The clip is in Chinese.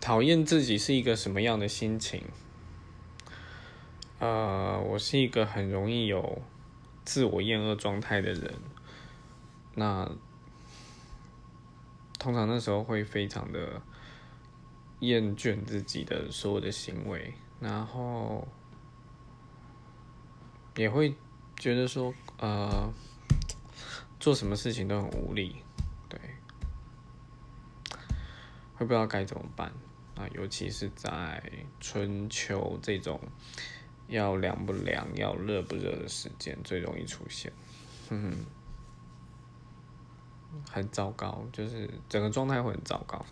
讨厌自己是一个什么样的心情？呃，我是一个很容易有自我厌恶状态的人。那通常那时候会非常的厌倦自己的所有的行为，然后也会觉得说，呃，做什么事情都很无力，对，会不知道该怎么办啊，尤其是在春秋这种。要凉不凉，要热不热的时间最容易出现，哼哼，很糟糕，就是整个状态会很糟糕。